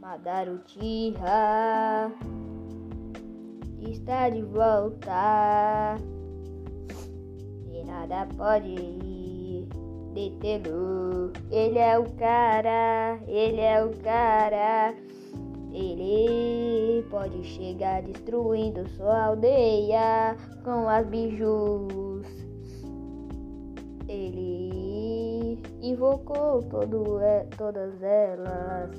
Madarutira está de volta e nada pode detê-lo. Ele é o cara, ele é o cara. Ele pode chegar destruindo sua aldeia com as bijus. Ele invocou todo, todas elas.